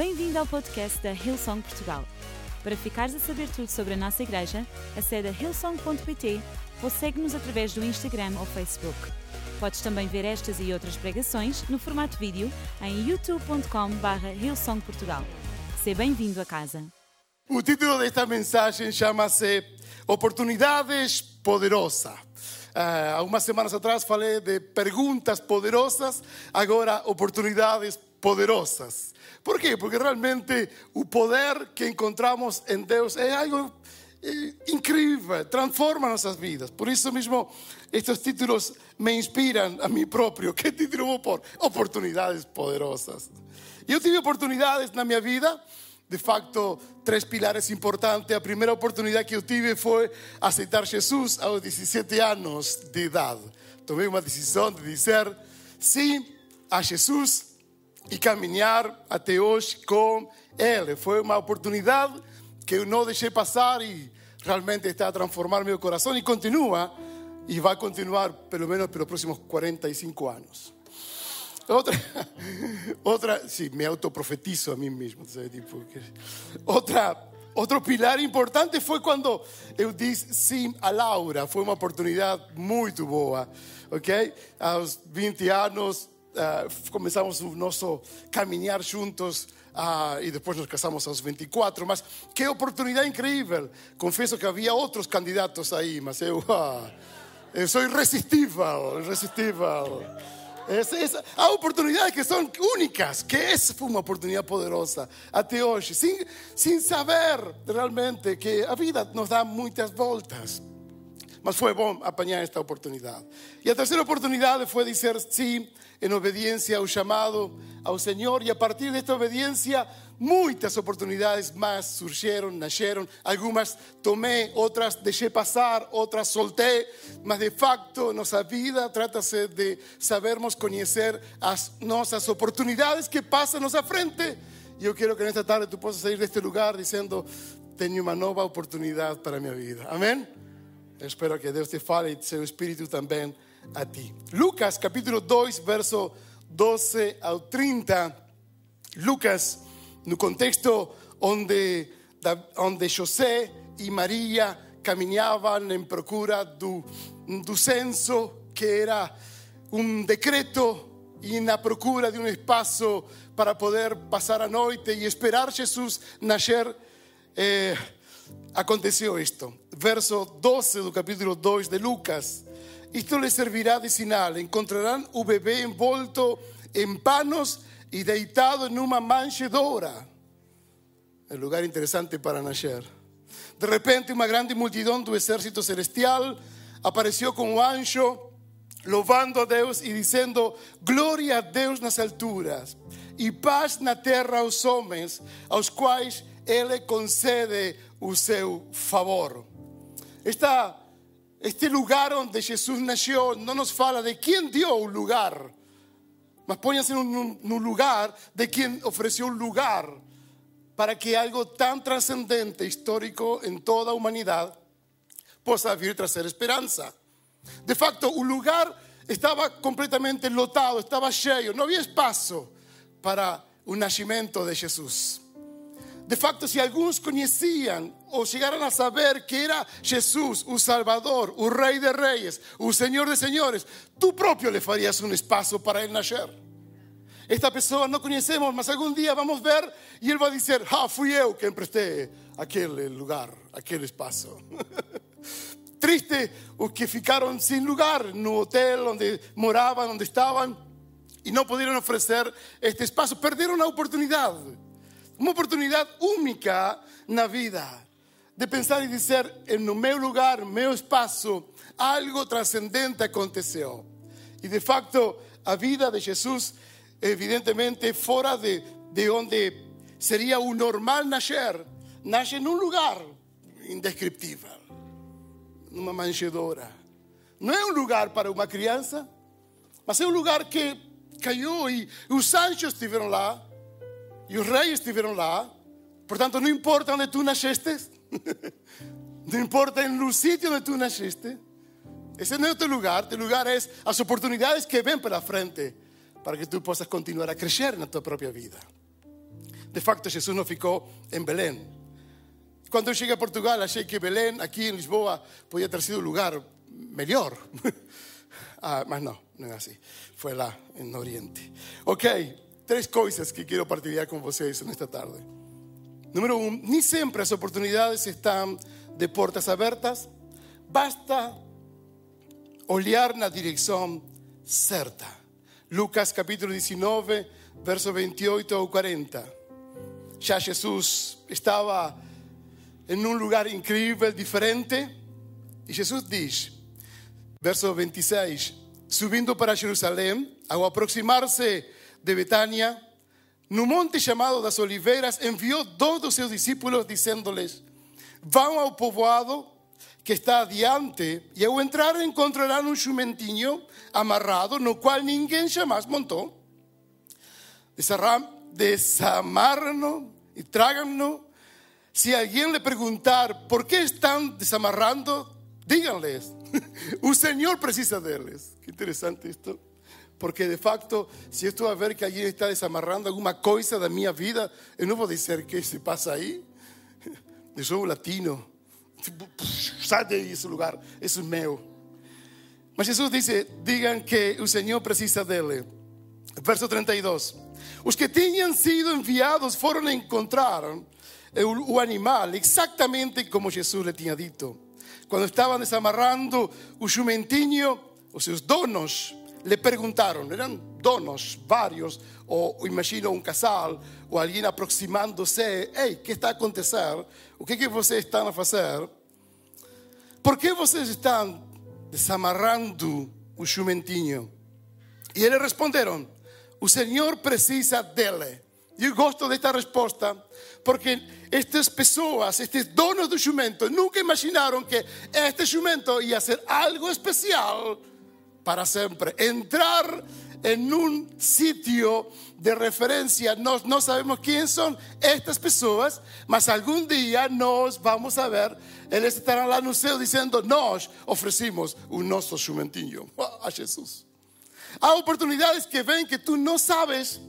Bem-vindo ao podcast da Hillsong Portugal. Para ficares a saber tudo sobre a nossa igreja, acede a hillsong.pt ou segue-nos através do Instagram ou Facebook. Podes também ver estas e outras pregações no formato vídeo em youtube.com.br hillsongportugal. Seja bem-vindo a casa. O título desta mensagem chama-se Oportunidades Poderosas. Uh, algumas semanas atrás falei de perguntas poderosas, agora oportunidades poderosas. Por quê? Porque realmente o poder que encontramos em Deus é algo eh, incrível, transforma nossas vidas. Por isso mesmo, estes títulos me inspiram a mim próprio. Que título vou pôr? Oportunidades poderosas. Eu tive oportunidades na minha vida de facto, três pilares importantes. A primeira oportunidade que eu tive foi aceitar Jesus aos 17 anos de idade. Tomei uma decisão de dizer sim a Jesus e caminhar até hoje com Ele. Foi uma oportunidade que eu não deixei passar e realmente está a transformar meu coração e continua e vai continuar pelo menos pelos próximos 45 anos. Outra, outra, sí, me autoprofetizo a mí mismo. Tipo, outra, outro pilar importante foi quando eu disse sim a Laura. Foi uma oportunidade muito boa, ok? Aos 20 anos uh, começamos o nosso caminhar juntos. Uh, e depois nos casamos aos 24, mas que oportunidade incrível. Confesso que havia outros candidatos aí, mas eu, uh, eu sou irresistível, irresistível. Essa, essa, há oportunidades que são únicas, que essa foi uma oportunidade poderosa até hoje, sem, sem saber realmente que a vida nos dá muitas voltas. Mas foi bom apanhar esta oportunidade. E a terceira oportunidade foi dizer sim em obediência ao chamado ao Senhor, e a partir desta obediência muitas oportunidades más surgieron, nasceram. Algumas tomei, outras deixei passar, outras soltei. Mas de facto, nossa vida trata-se de sabermos conhecer as nossas oportunidades que passam à nossa frente. Eu quero que nesta tarde tu possas sair deste lugar dizendo: Tenho uma nova oportunidade para a minha vida. Amém? Eu espero que Deus te fale e seu Espírito também a ti. Lucas capítulo 2, verso 12 ao 30. Lucas no contexto onde, onde José e Maria caminhavam em procura do, do censo, que era um decreto e na procura de um espaço para poder passar a noite e esperar Jesus nascer, eh, aconteceu isto. Verso 12 do capítulo 2 de Lucas. Isto lhes servirá de sinal: encontrarão o bebê envolto em panos y deitado en una manchedora. El lugar interesante para nacer. De repente, una grande multitud del ejército celestial apareció con un ancho, louvando a Deus y diciendo: Gloria a Deus nas alturas y paz na terra aos homens, aos quais Ele concede o seu favor. Esta, este lugar donde Jesús nació no nos fala de quién dio un lugar, mas pónganse en un, lugar de quien ofreció un lugar para que algo tan trascendente, histórico en toda humanidad, pueda vivir traer esperanza. De facto, un lugar estaba completamente lotado, estaba lleno, no había espacio para un nacimiento de Jesús. De facto, si algunos conocían o llegaran a saber que era Jesús, un Salvador, un Rey de Reyes, un Señor de Señores, tú propio le farías un espacio para él nacer. Esta persona no conocemos, mas algún día vamos a ver y él va a decir, ah, fui yo que empresté aquel lugar, aquel espacio. Triste los que ficaron sin lugar no hotel donde moraban, donde estaban y no pudieron ofrecer este espacio. Perdieron la oportunidad uma oportunidade única na vida de pensar e dizer: no meu lugar, meu espaço, algo transcendente aconteceu. E de facto, a vida de Jesus, evidentemente, fora de, de onde seria o normal nascer, nasce num lugar indescriptível numa manjedoura. Não é um lugar para uma criança, mas é um lugar que caiu e os anjos estiveram lá y los reyes estuvieron lá. Por tanto, no importa donde tú naciste, no importa en el sitio donde tú naciste, ese no es tu lugar. Tu lugar es las oportunidades que ven por la frente para que tú puedas continuar a crecer en tu propia vida. de facto Jesús no ficou en Belén. Cuando yo llegué a Portugal, achei que Belén, aquí en Lisboa, podía ter sido un lugar mejor. ah, mas no, no es así. Fue lá en Oriente. Ok, tres cosas que quiero partilhar con vocês en esta tarde. Número uno, ni siempre las oportunidades están de puertas abiertas. Basta olhar na dirección certa. Lucas capítulo 19, verso 28 o 40. Ya Jesús estaba en un lugar increíble, diferente, y Jesús dice, verso 26, subiendo para Jerusalén, al aproximarse de Betania, un monte llamado las Oliveiras, envió dos de sus discípulos diciéndoles, van al povoado que está adiante y al entrar encontrarán un jumentinho amarrado, no cual ninguém jamás montó. Desamarran y tráganlo. Si alguien le preguntar por qué están desamarrando, díganles, un Señor precisa de ellos. Qué interesante esto. Porque de facto, si esto va a ver que alguien está desamarrando alguna cosa de mi vida, yo no voy a decir qué se pasa ahí. Yo soy latino. Sai de ese lugar, eso es mío. Mas Jesús dice, digan que el Señor precisa dele. Verso 32. Los que tenían sido enviados a encontrar el animal exactamente como Jesús le tenía dicho. Cuando estaban desamarrando el jumentinho, os seus donos le preguntaron, eran donos varios, o imagino un casal, o alguien aproximándose, hey, ¿qué está a acontecer? O que que vocês estão a fazer? Por que vocês estão desamarrando o jumentinho? E eles responderam: O Senhor precisa dele. Eu gosto desta resposta, porque estas pessoas, estes donos do jumento, nunca imaginaram que este jumento ia ser algo especial para sempre. Entrar en un sitio de referencia. No, no sabemos quién son estas personas, mas algún día nos vamos a ver. Eles estarán lá no céu dizendo: Nós oferecimos o nosso jumentinho a Jesus. Há oportunidades que vêm que tu não sabes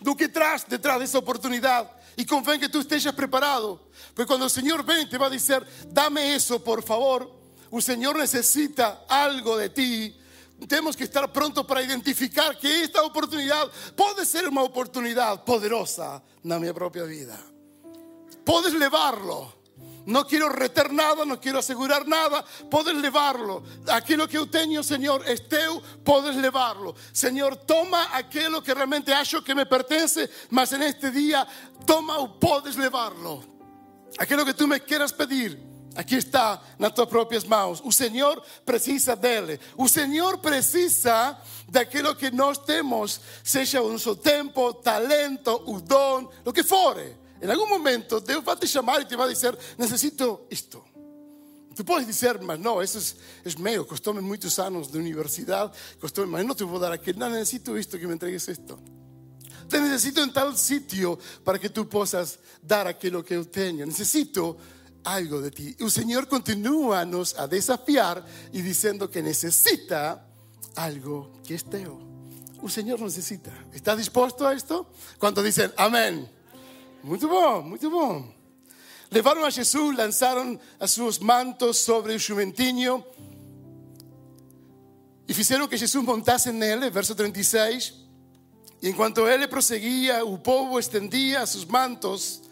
do que traz detrás dessa oportunidade. E convém que tu estejas preparado. Porque quando o Senhor vem, te vai dizer: Dame isso, por favor. O Senhor necessita algo de ti tenemos que estar pronto para identificar que esta oportunidad puede ser una oportunidad poderosa en mi propia vida. Puedes llevarlo. No quiero reter nada, no quiero asegurar nada. Puedes llevarlo. Aquello que yo tengo, Señor, es teu, puedes llevarlo. Señor, toma aquello que realmente acho que me pertenece, mas en este día, toma o puedes llevarlo. Aquello que tú me quieras pedir, Aqui está nas tuas próprias mãos. O Senhor precisa dele. O Senhor precisa daquilo que nós temos, seja o nosso tempo, talento, o dom, o que for. Em algum momento, Deus vai te chamar e te vai dizer: Necessito isto. Tu podes dizer, mas não, isso é, é meu, custou-me muitos anos de universidade, custou-me, mas não te vou dar aquilo, não necessito isto, que me entregues isto. Te necessito em tal sítio para que tu possas dar aquilo que eu tenho. Necessito algo de ti. El Señor continúa nos a desafiar y diciendo que necesita algo que es teo. El Señor necesita. ¿Está dispuesto a esto? Cuando dicen amén. Muy bom, muy bom. Levaron a Jesús, lanzaron a sus mantos sobre el jumentinho y hicieron que Jesús montase en él, verso 36. Y en cuanto él proseguía, el pueblo extendía sus mantos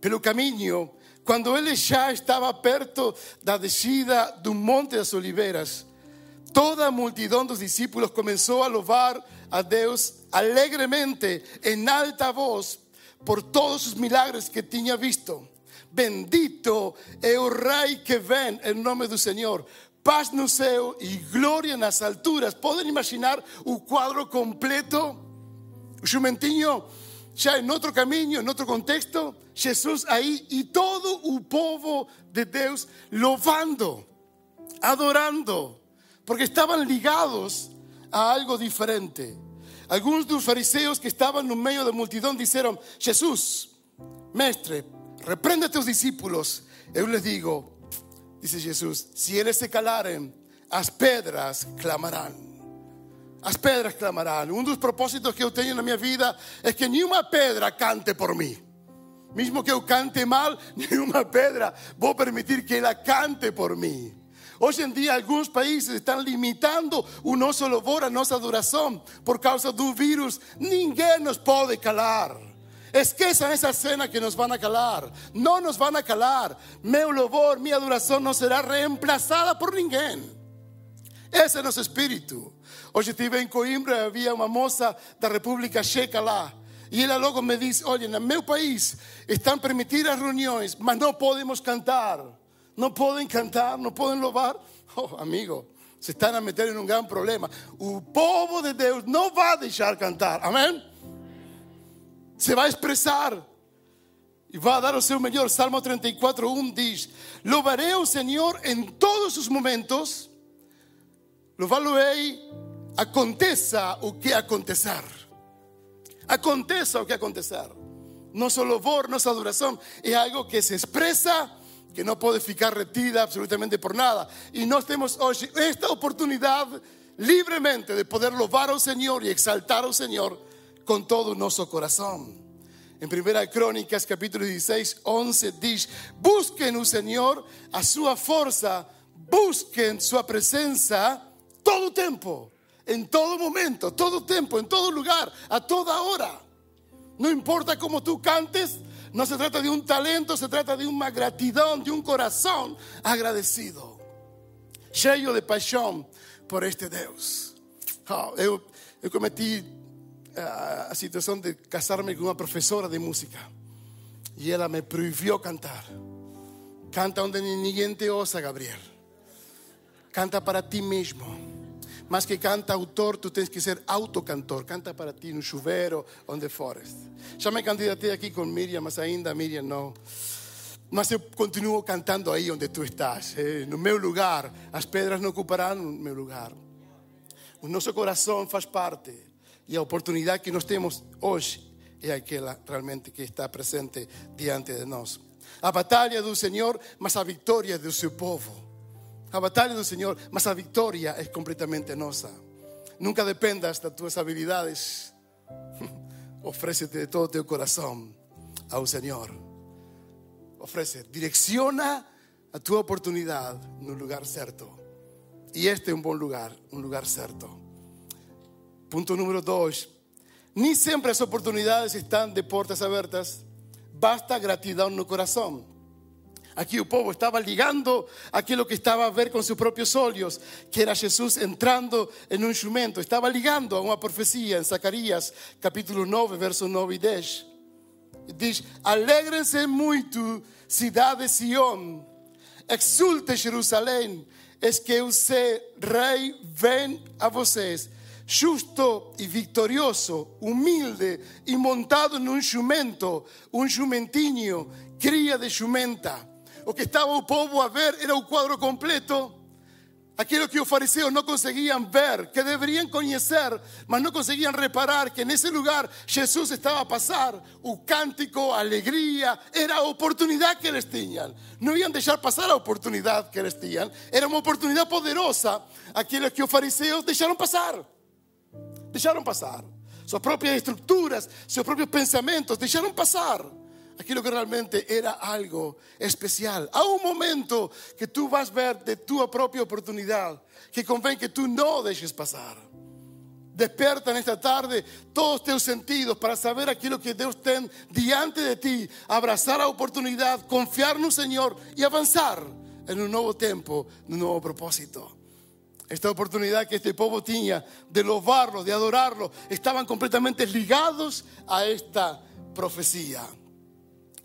pelo camino quando ele já estava perto da descida do Monte das Oliveiras, toda a multidão dos discípulos começou a louvar a Deus alegremente, em alta voz, por todos os milagres que tinha visto. Bendito é o Rei que vem em nome do Senhor. Paz no céu e glória nas alturas. Podem imaginar o quadro completo? O jumentinho ya en otro camino, en otro contexto, Jesús ahí y todo el pueblo de Dios loando, adorando, porque estaban ligados a algo diferente. Algunos de los fariseos que estaban en medio de la multitud dijeron, Jesús, mestre, reprende a tus discípulos. Yo les digo, dice Jesús, si ellos se calaren, las piedras clamarán. As pedras clamarán. Um dos propósitos que eu tenho na minha vida é que nenhuma pedra cante por mim. Mesmo que eu cante mal, nenhuma pedra vou permitir que ela cante por mim. Hoje em dia, alguns países estão limitando o nosso louvor, a nossa adoração, por causa do vírus. Ninguém nos pode calar. Esqueçam essa cena que nos vão a calar. Não nos vão a calar. Meu louvor, minha adoração não será reemplazada por ninguém. Esse é nosso espírito. Hoje estive em Coimbra, havia uma moça da República Checa lá. E ela logo me disse: Olha, no meu país estão permitidas reuniões, mas não podemos cantar. Não podem cantar, não podem louvar. Oh, amigo, se estão a meter em um grande problema. O povo de Deus não vai deixar cantar. Amém? Se vai expressar e vai dar o seu melhor. Salmo 34, 1 diz: Louvarei o Senhor em todos os momentos, louvá-lo-ei, aconteça o que acontecer. Aconteça o que acontecer. Nosso louvor, nossa adoração é algo que se expressa que não pode ficar retida absolutamente por nada. E nós temos hoje esta oportunidade livremente de poder louvar ao Senhor e exaltar ao Senhor com todo o nosso coração. Em 1 Crônicas, capítulo 16, 11, diz: Busquem o Senhor, a sua força, busquem sua presença todo o tempo, em todo momento, todo tempo, em todo lugar, a toda hora. Não importa como tu cantes, no se trata de un talento, se trata de una gratitud, de un corazón agradecido, cheio de pasión por este Deus. Oh, eu, eu cometi a, a situação de casar-me com uma professora de música e ela me proibiu cantar. Canta onde ninguém te ouça, Gabriel. Canta para ti mesmo. Mas que canta autor, tú tienes que ser autocantor. Canta para ti no chuveiro, onde fores. Já me candidatei aqui com Miriam, mas ainda Miriam não. Mas eu continuo cantando aí onde tu estás, eh, no meu lugar. As pedras não ocuparão o meu lugar. O nosso coração faz parte. E a oportunidade que nós temos hoje é aquela realmente que está presente diante de nós. A batalha do Senhor, mas a vitória do seu povo. A batalha do Senhor, mas a vitória é completamente nossa. Nunca dependas das tuas habilidades. Ofrécete de todo teu coração ao Senhor. Ofrece, direciona a tua oportunidade no lugar certo. E este é um bom lugar, um lugar certo. Ponto número dois. Nem sempre as oportunidades estão de portas abertas. Basta gratidão no coração. Aquí el pueblo estaba ligando aquello que estaba a ver con sus propios ojos, que era Jesús entrando en un jumento. Estaba ligando a una profecía en Zacarías, capítulo 9, versos 9 y 10. Dice, alegrense mucho, ciudad de Sion, exulte Jerusalén, es que usted, rey, ven a vocês justo y victorioso, humilde y montado en un jumento, un jumentinho, cría de jumenta o que estaba o povo a ver era o quadro completo. Aquilo que os fariseus não conseguiam ver, que deveriam conhecer, mas não conseguiam reparar que nesse lugar Jesus estava a passar. O cântico, a alegria, era a oportunidade que eles tinham. Não iam deixar passar a oportunidade que eles tinham. Era uma oportunidade poderosa, aquilo que os fariseus deixaram passar. Deixaram passar. Suas próprias estruturas, seus próprios pensamentos deixaram passar aquilo que realmente era algo especial. Há um momento que tu vas ver de tua própria oportunidade, que convém que tu não deixes passar. Desperta nesta tarde todos teus sentidos para saber aquilo que Deus tem diante de ti, abraçar a oportunidade, confiar no Senhor e avançar em um novo tempo, num novo propósito. Esta oportunidade que este povo tinha de louvarlo, de adorarlo, estavam completamente ligados a esta profecia.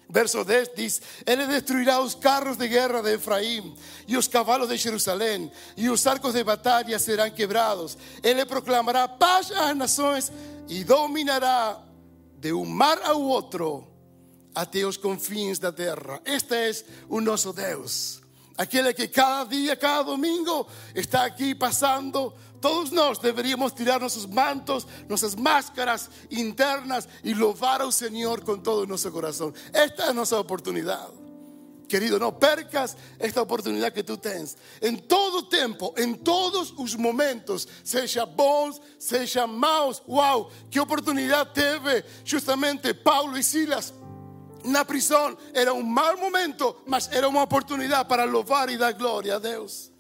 Verso 10 diz: Ele destruirá os carros de guerra de Efraim e os cavalos de Jerusalém, e os arcos de batalha serão quebrados. Ele proclamará paz às nações e dominará de um mar ao outro até os confins da terra. Este é o nosso Deus, aquele que cada dia, cada domingo está aqui passando todos nós deveríamos tirar nossos mantos, nossas máscaras internas e louvar ao Senhor com todo o nosso coração. Esta é a nossa oportunidade. querido, não percas esta oportunidade que tu tens. Em todo tempo, em todos os momentos, seja bons, seja maus. Uau, que oportunidade teve justamente Paulo e Silas na prisão. Era um mau momento, mas era uma oportunidade para louvar e dar glória a Deus.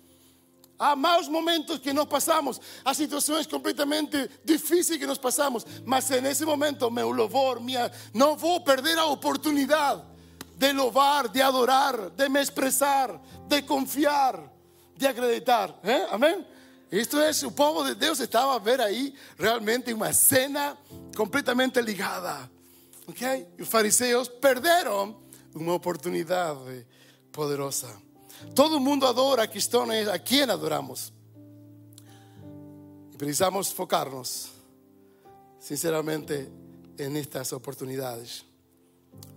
Há maus momentos que nós passamos, há situações completamente difíceis que nós passamos, mas nesse momento, meu louvor, minha, não vou perder a oportunidade de louvar, de adorar, de me expressar, de confiar, de acreditar. ¿Eh? Amém? Isto é, o povo de Deus estava a ver aí realmente uma cena completamente ligada. Ok? E os fariseus perderam uma oportunidade poderosa. Todo mundo adora, a questão adoramos. E precisamos focar-nos, sinceramente, nestas oportunidades.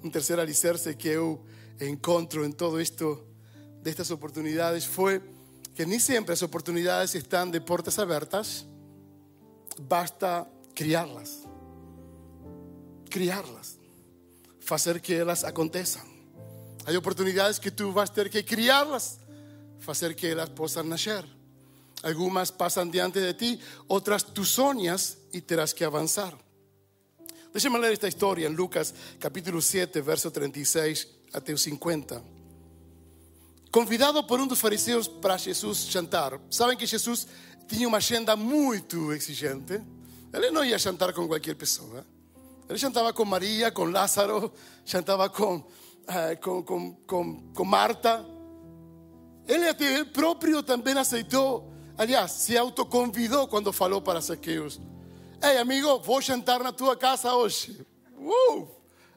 Um terceiro alicerce que eu encontro em todo isto, destas oportunidades, foi que nem sempre as oportunidades estão de portas abertas, basta criá-las. Criá-las. Fazer que elas aconteçam. Há oportunidades que tu vas ter que criá-las, fazer que elas possam nascer. Algumas passam diante de ti, outras tu sonhas e terás que avançar. Deixa-me ler esta história em Lucas capítulo 7, verso 36 até o 50. Convidado por um dos fariseus para Jesus jantar. Sabem que Jesus tinha uma agenda muito exigente. Ele não ia jantar com qualquer pessoa. Ele jantava com Maria, com Lázaro, jantava com, eh, com, com, com, com Marta. Ele até próprio também aceitou, aliás, se autoconvidou quando falou para Zaqueus. Ei, amigo, vou jantar na tua casa hoje. Uh,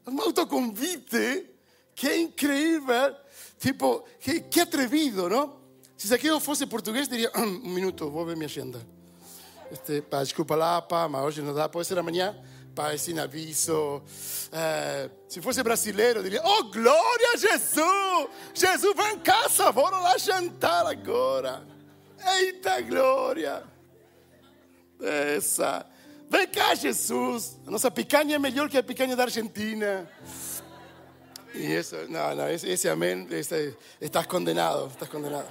um autoconvite que incrível. Tipo, que, que atrevido, não? Se Zaqueu fosse português, diria: um minuto, vou ver minha agenda. Este, desculpa lá, pá, mas hoje não dá, pode ser amanhã. Pá, sin aviso. Eh, se fosse brasileiro, diria: Oh, glória a Jesus! Jesus, vem em casa, bora lá jantar agora. Eita glória! Essa. Vem cá, Jesus. A nossa picanha é melhor que a picanha da Argentina. E isso, não, não, esse, esse amém, esse, estás condenado, estás condenado.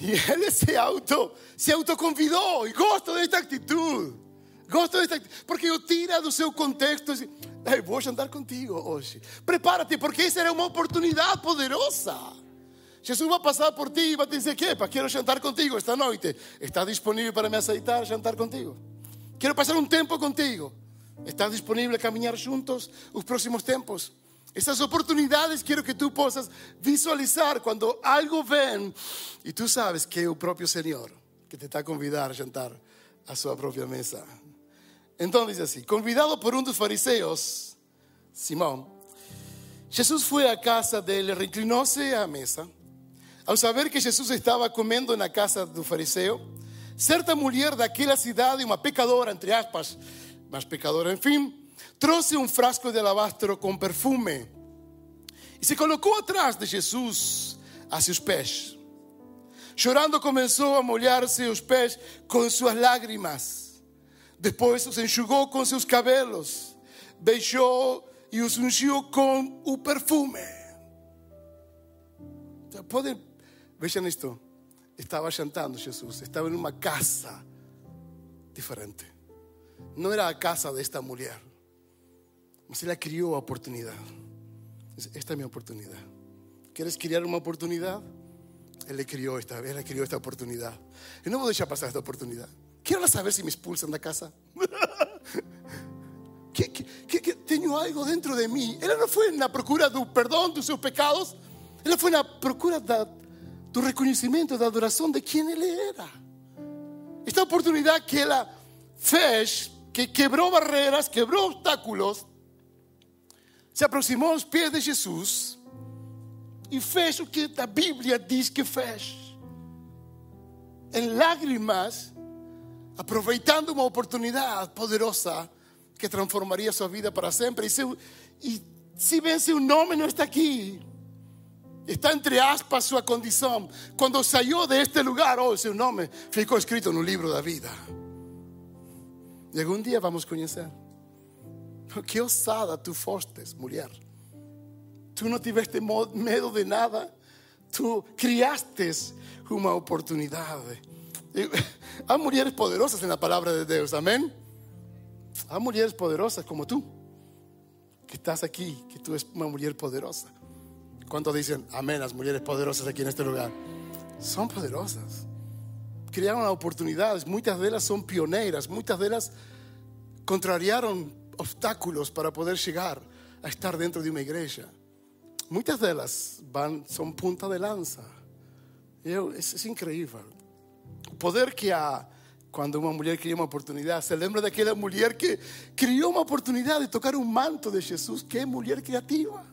E ele se auto, se autoconvidou e gosto desta atitude. Gosto desta porque o tira do seu contexto hey, vou jantar contigo hoje. Prepara-te, porque essa era uma oportunidade poderosa. Jesus vai passar por ti e vai te dizer que quero jantar contigo esta noite. Está disponível para me aceitar jantar contigo? Quero passar um tempo contigo. ¿Estás disponível a caminhar juntos os próximos tempos? Essas oportunidades quero que tu possas visualizar quando algo vem e tu sabes que é o próprio Senhor que te está a convidar a jantar a sua própria mesa. Então diz assim: convidado por um dos fariseus, Simão, Jesus foi à casa dele, reclinou-se à mesa. Ao saber que Jesus estava comendo na casa do fariseu, certa mulher daquela cidade, uma pecadora, entre aspas, mas pecadora, enfim, trouxe um frasco de alabastro com perfume e se colocou atrás de Jesus a seus pés. Chorando, começou a molhar seus pés com suas lágrimas. Depois os enxugou com seus cabelos, beijou e os ungiu com o perfume. Então, podem, vejam isto. Estava jantando Jesus, estava em uma casa diferente. Não era a casa desta mulher, mas ela criou a oportunidade. Esta a minha oportunidade. ¿Quieres criar uma oportunidade? Ele criou esta, ela criou esta oportunidade. Eu não vou deixar passar esta oportunidade. Quero saber se me expulsam da casa. que, que, que, algo dentro de mim. Ela não foi na procura do perdão dos seus pecados. Ela foi na procura da, do reconhecimento, da adoração de quem ele era. Esta oportunidade que ela fez, que quebrou barreiras, quebrou obstáculos, se aproximou aos pés de Jesus e fez que a Bíblia diz que fez. Em lágrimas, aproveitando uma oportunidade poderosa que transformaria sua vida para sempre. E, seu, e se bem seu nome não está aqui, está entre aspas sua condição. Quando saiu deste lugar, oh, seu nome ficou escrito no livro da vida. E algum dia vamos conhecer. Que ousada tu fostes, mulher. tú no tiveste medo de nada. Tú criaste uma oportunidade. Há mulheres poderosas na palavra de Deus, amém? Há mulheres poderosas como tú, que estás aquí, que tú eres una mujer poderosa. ¿Cuántos dicen amén las mujeres poderosas aquí en este lugar? Son poderosas. Criaron oportunidades, muchas de ellas son pioneras, muchas de ellas contrariaron obstáculos para poder llegar a estar dentro de una iglesia. Muchas de ellas son punta de lanza. Es increíble. O poder que há quando uma mulher cria uma oportunidade. Se lembra daquela mulher que criou uma oportunidade de tocar um manto de Jesus? Que mulher criativa.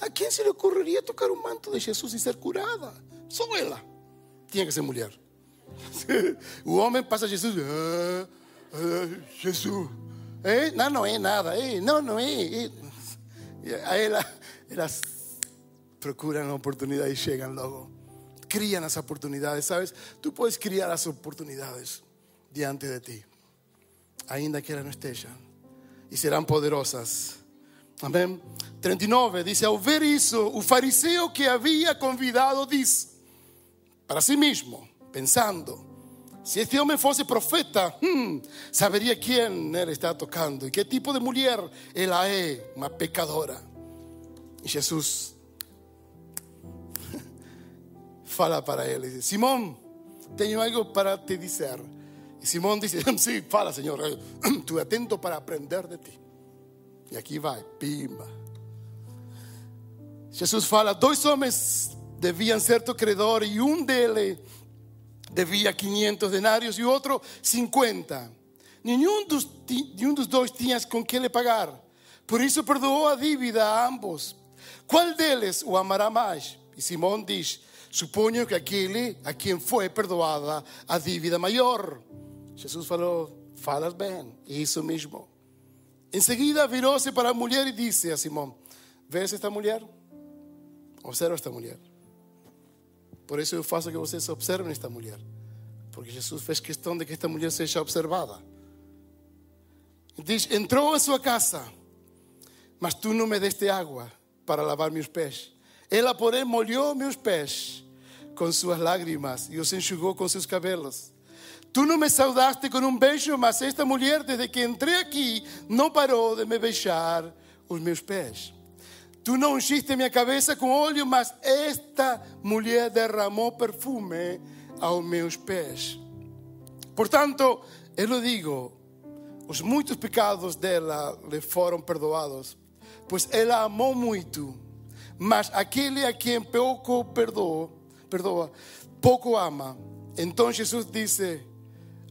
A quem se lhe ocorreria tocar um manto de Jesus e ser curada? Só ela. Tinha que ser mulher. O homem passa a Jesus. "Ah, ah, Jesus. Eh, não, não é nada. Eh, não, não é. eh." E a ela, elas procuram a oportunidade e chegam logo. Crían las oportunidades, ¿sabes? Tú puedes criar las oportunidades diante de ti, ainda que não estejam, e serão poderosas. Amém? 39 dice: Ao ver isso, o fariseu que havia convidado disse para si mesmo, pensando: se este homem fosse profeta, hum, saberia quem está tocando e que tipo de mulher ela é, uma pecadora. E Jesus fala para ele, dice, Simón, tenho algo para te dizer. E Simón dice, sí, fala, Senhor, eh, estuve atento para aprender de ti. E aqui vai, pimba. Jesus fala, dois homens deviam certo credor e um deles devia 500 denários e outro 50. Nenhum dos, nenhum dos dois tinha com que pagar. Por isso perdoou a dívida a ambos. Qual deles o amará mais? E Simão diz: Suponho que aquele a quem foi perdoada a dívida maior. Jesus falou: Falas bem, é isso mesmo. Em seguida virou-se para a mulher e disse a Simão: Vês esta mulher? Observa esta mulher. Por isso eu faço que vocês observem esta mulher. Porque Jesus fez questão de que esta mulher seja observada. Diz: Entrou em sua casa, mas tu não me deste água para lavar meus pés. Ela, porém, molhou meus pés com suas lágrimas e os enxugou com seus cabelos. Tu não me saudaste com um beijo, mas esta mulher, desde que entrei aqui, não parou de me beijar os meus pés. Tu não ungiste minha cabeça com óleo, mas esta mulher derramou perfume aos meus pés. Portanto, eu lhe digo, os muitos pecados dela lhe foram perdoados, pois ela amou muito. Mas aquele a quem pouco perdoa, perdoa, pouco ama. Então Jesus disse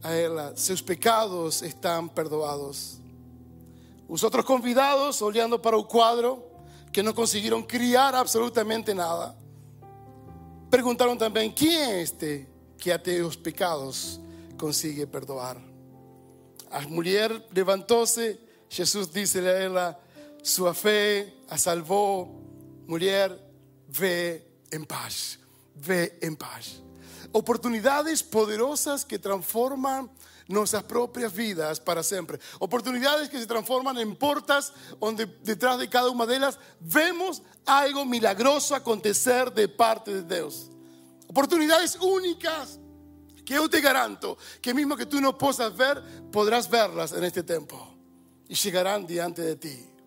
a ela: seus pecados estão perdoados. Os outros convidados, olhando para o quadro, que não conseguiram criar absolutamente nada, perguntaram também: quem é este que até os pecados consegue perdoar? A mulher levantou-se, Jesus a ela: Sua fé a salvou. Mulher, vê em paz, vê em paz. Oportunidades poderosas que transformam nossas próprias vidas para sempre. Oportunidades que se transforman en portas onde detrás de cada uma delas vemos algo milagroso acontecer de parte de Deus. Oportunidades únicas que eu te garanto que mesmo que tú no possas ver, podrás verlas en este tempo y llegarán diante de ti.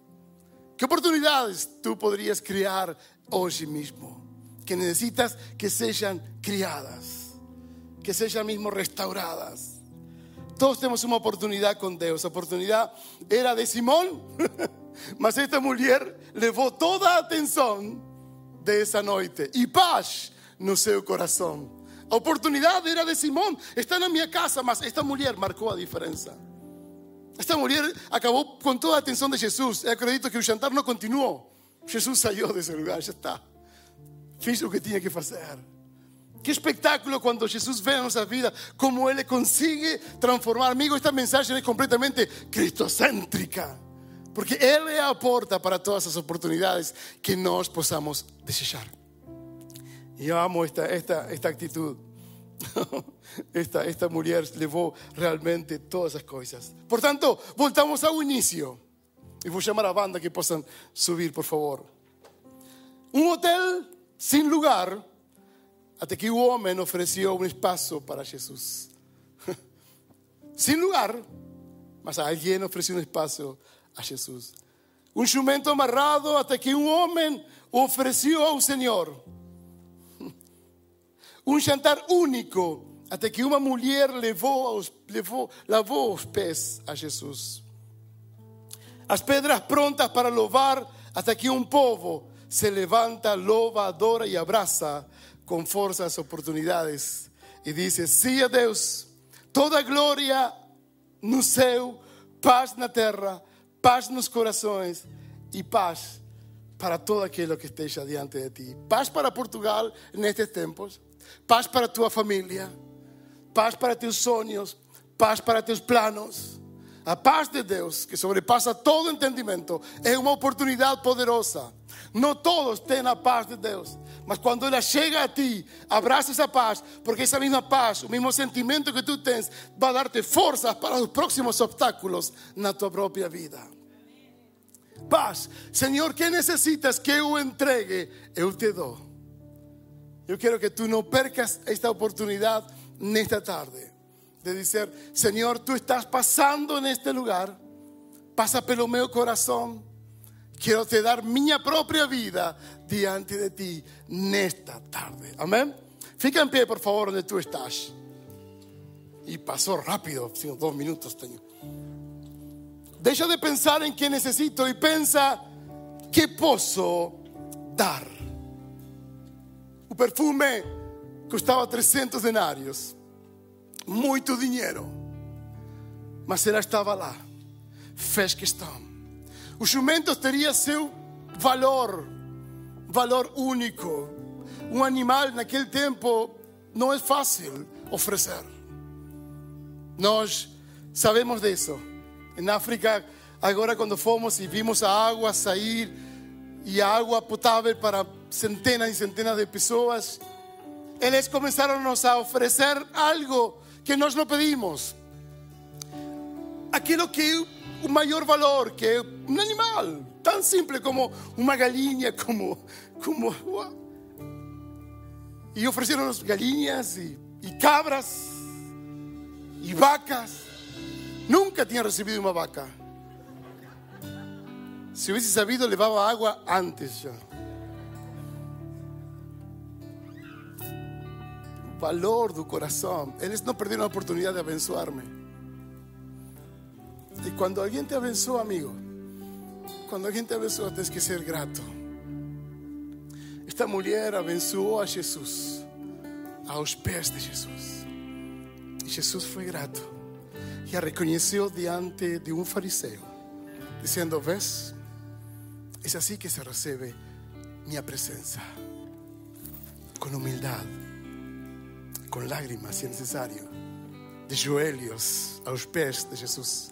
¿Qué oportunidades tú podrías criar hoy mismo? Que necesitas que sean criadas, que sean mismo restauradas. Todos temos uma oportunidade com Deus. A oportunidade era de Simão, mas esta mulher levou toda a atenção dessa noite e paz no seu coração. A oportunidade era de Simão, está na minha casa, mas esta mulher marcou a diferença. Esta mulher acabou com toda a atenção de Jesus. Eu acredito que o jantar não continuou. Jesus saiu desse lugar, já está. Fiz o que tinha que fazer. Que espetáculo quando Jesus vê a nossa vida, como Ele consegue transformar. Amigo, esta mensagem é completamente cristocêntrica. Porque Ele é a porta para todas as oportunidades que nós possamos desejar. E eu amo esta, esta, esta atitude. Esta, esta mulher levou realmente todas as coisas. Portanto, voltamos ao início. E vou chamar a banda que possam subir, por favor. um hotel sem lugar, até que o homem ofereceu um espaço para Jesus. sem lugar, mas alguém ofereceu um espaço a Jesus. Um jumento amarrado, até que um homem ofereceu ao Senhor. Um jantar único, até que uma mulher levou, aos, levou, lavou os pés a Jesus. As pedras prontas para louvar, até que um povo se levanta, louva, adora e abraça com força as oportunidades e diz: Sim a Deus, toda glória no céu, paz na terra, paz nos corações e paz para todo aquilo que esteja diante de ti. Paz para Portugal nestes tempos, paz para tua família, paz para teus sonhos, paz para teus planos. A paz de Deus, que sobrepassa todo entendimento, é uma oportunidade poderosa. Não todos têm a paz de Deus, mas quando ela chega a ti, abraça essa paz, porque essa mesma paz, o mesmo sentimento que tu tens, vai dar-te forças para os próximos obstáculos na tua própria vida. Paz, Senhor, que necessitas que eu entregue? Eu te dou. Eu quero que tu não percas esta oportunidade nesta tarde de dizer: Senhor, tu estás passando neste lugar, passa pelo meu coração. Quero te dar minha própria vida diante de ti nesta tarde. Amém? Fica em pé, por favor, onde tu estás. E passou rápido, cinco, dois minutos tenho. Deixa de pensar em que necessito e pensa que posso dar. O perfume custava 300 denários muito dinheiro. Mas ela estava lá, fez questão. Os jumentos teriam seu valor, valor único. Um animal naquele tempo não é fácil oferecer. Nós sabemos disso. Na África, agora quando fomos e vimos a água sair e a água potável para centenas e centenas de pessoas, eles começaram a oferecer algo que nós não pedimos. Aquilo que é o maior valor, que um animal, tão simples como uma galinha, como. como e ofereceram galinhas e, e cabras e vacas. Nunca tinha recebido uma vaca. Se hubiese sabido, levava água antes já. Valor do coração. Eles não perderam a oportunidade de abençoar-me. E quando alguém te abençoa, amigo, quando alguém te abençoa, tens que ser grato. Esta mulher abençoou a Jesus, aos pés de Jesus. E Jesus foi grato e a reconheceu diante de um fariseu, dizendo: Ves, é assim que se recebe minha presença, com humildade con lágrimas si es necesario, de joelhos a los pies de Jesús,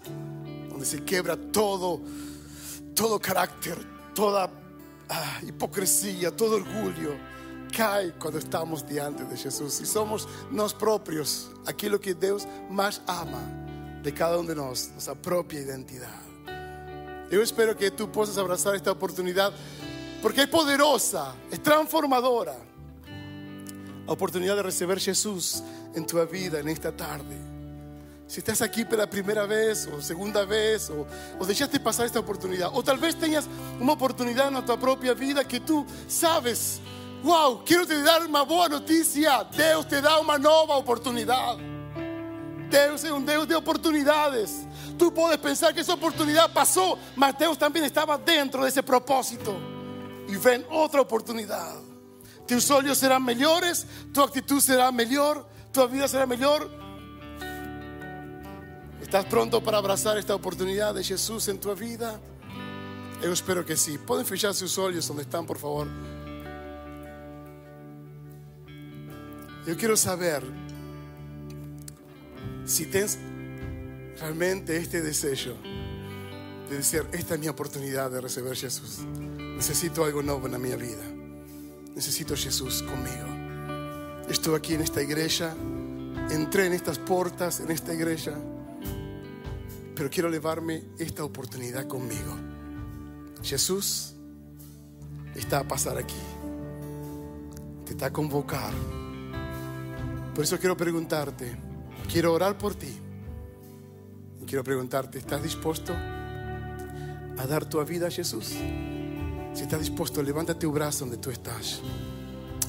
donde se quebra todo, todo carácter, toda ah, hipocresía, todo orgullo. Cae cuando estamos diante de Jesús y somos nos propios, aquello que Dios más ama de cada uno de nosotros, nuestra propia identidad. Yo espero que tú puedas abrazar esta oportunidad porque es poderosa, es transformadora a oportunidade de receber Jesus em tua vida nesta tarde. Se estás aqui pela primeira vez, ou segunda vez, ou, ou deixaste passar esta oportunidade, ou talvez tenhas uma oportunidade na tua própria vida que tu sabes, uau, quero te dar uma boa notícia, Deus te dá uma nova oportunidade. Deus é um Deus de oportunidades. Tu podes pensar que essa oportunidade passou, mas Deus também estava dentro desse propósito. E vem outra oportunidade. Tus olhos serão melhores, tua atitude será melhor, tua vida será melhor. ¿Estás pronto para abraçar esta oportunidade de Jesus em tua vida? Eu espero que sim. Podem fechar seus olhos onde estão, por favor. Eu quero saber se tens realmente este desejo de dizer: Esta é minha oportunidade de receber Jesus. Necesito algo novo na minha vida. Necesito Jesús conmigo. Estoy aquí en esta iglesia, entré en estas puertas, en esta iglesia, pero quiero llevarme esta oportunidad conmigo. Jesús, está a pasar aquí. Te está a convocar. Por eso quiero preguntarte, quiero orar por ti. Quiero preguntarte, ¿estás dispuesto a dar tu vida a Jesús? Si estás dispuesto, levanta tu brazo donde tú estás.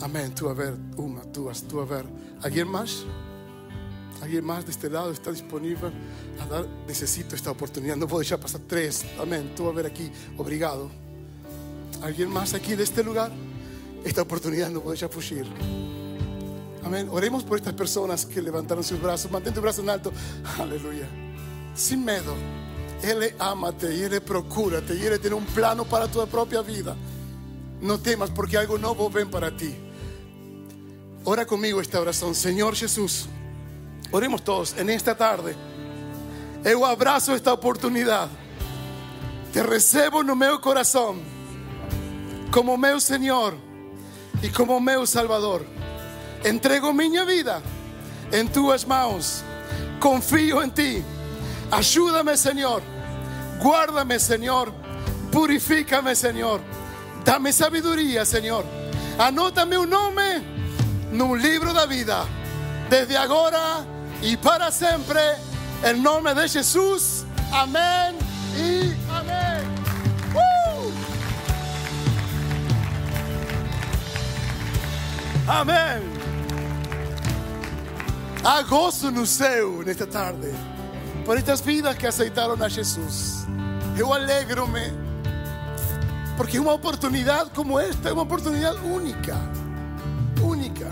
Amén. Tú a ver, una, tú, tú a ver. ¿Alguien más? ¿Alguien más de este lado está disponible a dar? Necesito esta oportunidad. No puedo dejar pasar tres. Amén. Tú a ver aquí. Obrigado. ¿Alguien más aquí de este lugar? Esta oportunidad no puedo dejar fugir. Amén. Oremos por estas personas que levantaron sus brazos. Mantén tu brazo en alto. Aleluya. Sin miedo. Él amate y Él procúrate y Él tiene un plano para tu propia vida. No temas porque algo nuevo ven para ti. Ora conmigo esta oración. Señor Jesús, oremos todos en esta tarde. Eu abrazo esta oportunidad. Te recebo no meu corazón como meu Señor y como meu Salvador. Entrego mi vida en tus manos. Confío en ti. Ayúdame, Señor. Guárdame, Señor. Purifícame, Señor. Dame sabiduría, Señor. Anótame un nombre en un libro de vida. Desde ahora y para siempre. En nombre de Jesús. Amén y amén. ¡Uh! Amén. Há gozo no céu nesta tarde por estas vidas que aceitaram a Jesus. Eu alegro-me porque uma oportunidade como esta é uma oportunidade única, única,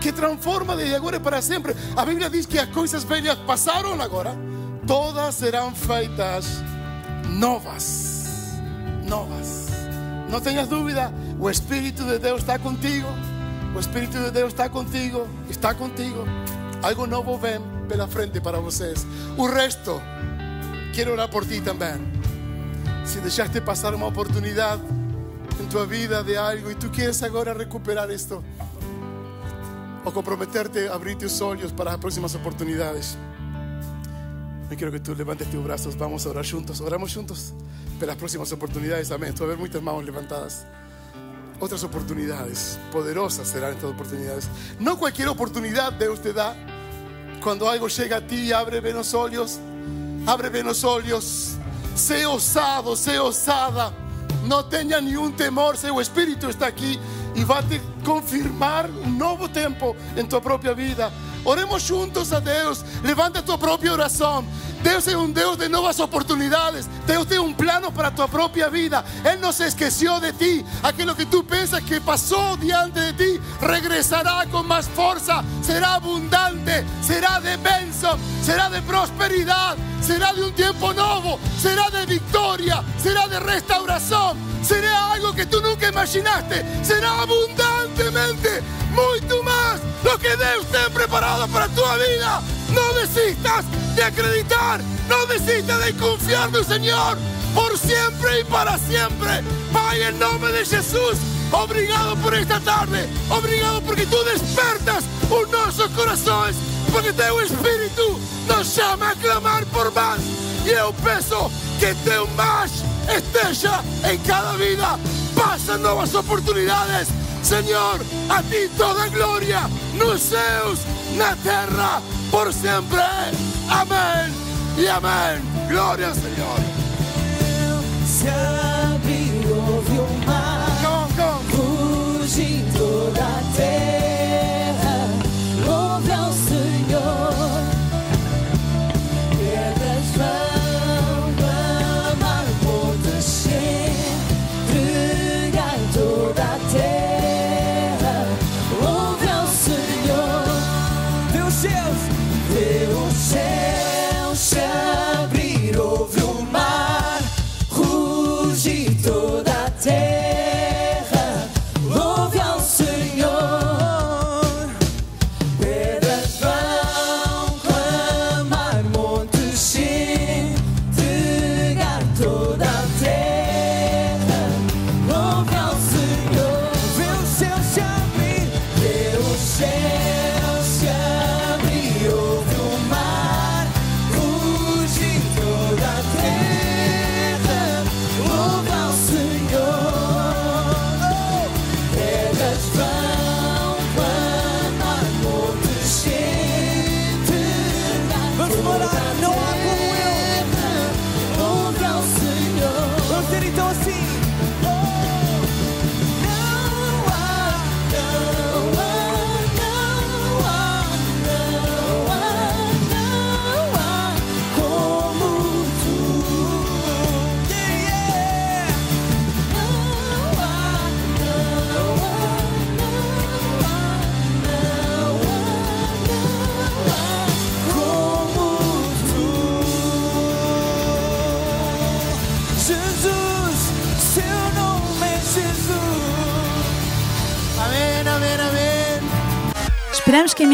que transforma desde agora para sempre. A Bíblia diz que as coisas velhas passaram agora, todas serão feitas novas, novas. Não tenhas dúvida, o Espírito de Deus está contigo. O Espírito de Deus está contigo, está contigo. Algo novo vem pela frente para vocês. O resto, quero orar por ti também. Se deixaste passar uma oportunidade em tua vida de algo e tu queres agora recuperar isto, ou comprometerte a abrir tus olhos para as próximas oportunidades. Eu quero que tu levantes tus braços, vamos a orar juntos. Oramos juntos pelas próximas oportunidades. Amém. Tu a ver muitas mãos levantadas otras oportunidades. Poderosas serán estas oportunidades. No cualquier oportunidad Dios te da. Cuando algo llega a ti, abre bien los ojos. Abre bien los ojos. Sé osado, sé osada. No tenga ni un temor. Seu espíritu está aquí y va a te confirmar un nuevo tiempo en tu propia vida. Oremos juntos a Deus. Levanta tu propia oração. Deus é um Deus de novas oportunidades. Deus tem um plano para tua própria vida. Ele não se esqueceu de ti. Aquilo que tu pensas que passou diante de ti regressará com mais força. Será abundante, será de bênção, será de prosperidade, será de um tempo novo, será de vitória, será de restauração. Será algo que tu nunca imaginaste. Será abundantemente, muito mais do que Deus tem preparado para tua vida. Não desistas de acreditar, não desistas de confiar no Por sempre e para sempre. Pai, em nome de Jesus, obrigado por esta tarde, obrigado porque tu despertas os nossos corações, porque teu Espírito nos chama a clamar por mais. E eu peço que teu mais esteja em cada vida. Passa novas oportunidades. Senhor, a ti toda glória nos céus, na terra, por sempre. Amém e amém. Glória ao Senhor.